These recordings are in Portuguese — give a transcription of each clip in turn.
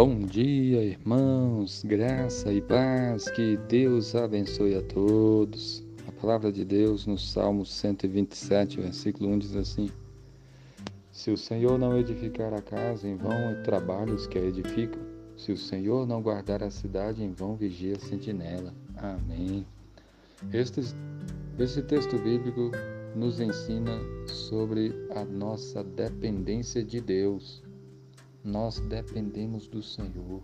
Bom dia, irmãos, graça e paz, que Deus abençoe a todos. A palavra de Deus no Salmo 127, versículo 1 diz assim: Se o Senhor não edificar a casa, em vão é trabalhos que a edificam. Se o Senhor não guardar a cidade, em vão vigia a sentinela. Amém. Este, este texto bíblico nos ensina sobre a nossa dependência de Deus nós dependemos do Senhor.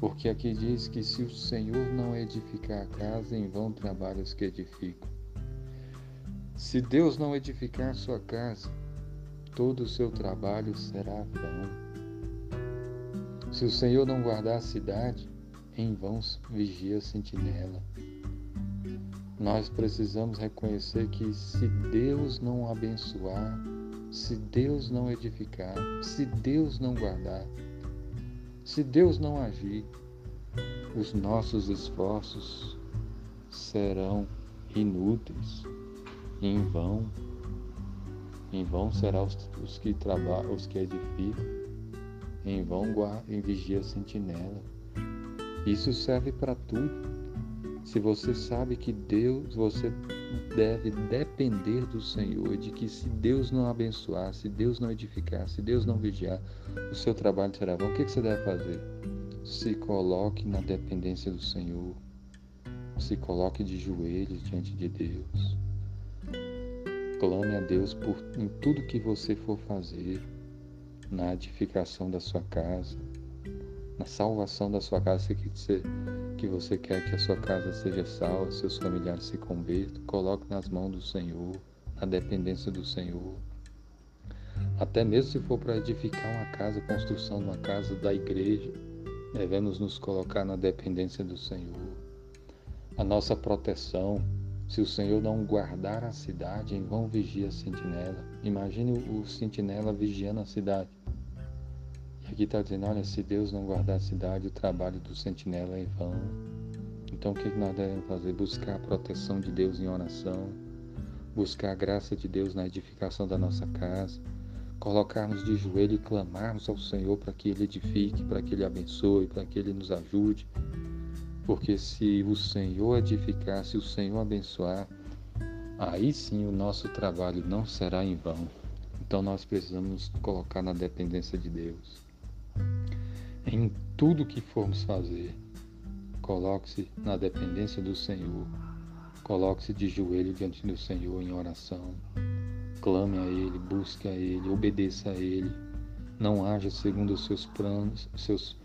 Porque aqui diz que se o Senhor não edificar a casa, em vão trabalhos que edificam. Se Deus não edificar a sua casa, todo o seu trabalho será vão. Se o Senhor não guardar a cidade, em vão vigia a sentinela. Nós precisamos reconhecer que se Deus não abençoar, se Deus não edificar, se Deus não guardar, se Deus não agir, os nossos esforços serão inúteis, em vão. Em vão serão os, os que trabalham, os que edificam, em vão em vigia a sentinela. Isso serve para tudo. Se você sabe que Deus, você deve depender do Senhor, de que se Deus não abençoar, se Deus não edificar, se Deus não vigiar, o seu trabalho será vão. O que você deve fazer? Se coloque na dependência do Senhor. Se coloque de joelhos diante de Deus. Clame a Deus por em tudo que você for fazer, na edificação da sua casa, na salvação da sua casa, que você que você quer que a sua casa seja salva, seus familiares se convertam, coloque nas mãos do Senhor, na dependência do Senhor. Até mesmo se for para edificar uma casa, construção de uma casa da igreja, devemos nos colocar na dependência do Senhor. A nossa proteção, se o Senhor não guardar a cidade, em vão vigia a sentinela. Imagine o sentinela vigiando a cidade. Aqui está dizendo: olha, se Deus não guardar a cidade, o trabalho do sentinela é em vão. Então, o que nós devemos fazer? Buscar a proteção de Deus em oração, buscar a graça de Deus na edificação da nossa casa, colocarmos de joelho e clamarmos ao Senhor para que Ele edifique, para que Ele abençoe, para que Ele nos ajude. Porque se o Senhor edificar, se o Senhor abençoar, aí sim o nosso trabalho não será em vão. Então nós precisamos colocar na dependência de Deus. Em tudo que formos fazer, coloque-se na dependência do Senhor. Coloque-se de joelho diante do Senhor em oração. Clame a Ele, busque a Ele, obedeça a Ele. Não haja segundo os seus planos, seus,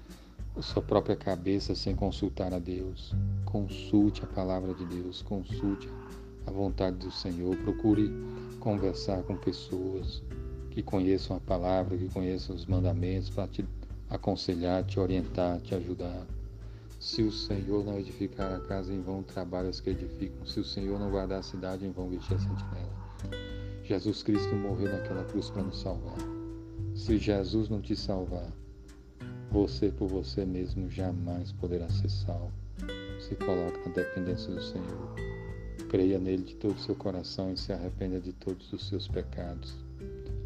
sua própria cabeça sem consultar a Deus. Consulte a palavra de Deus, consulte a vontade do Senhor. Procure conversar com pessoas que conheçam a palavra, que conheçam os mandamentos para te aconselhar, te orientar, te ajudar. Se o Senhor não edificar a casa, em vão trabalha os que edificam. Se o Senhor não guardar a cidade, em vão vestir a sentinela. Jesus Cristo morreu naquela cruz para nos salvar. Se Jesus não te salvar, você por você mesmo jamais poderá ser salvo. Se coloque na dependência do Senhor. Creia nele de todo o seu coração e se arrependa de todos os seus pecados.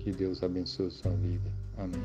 Que Deus abençoe sua vida. Amém.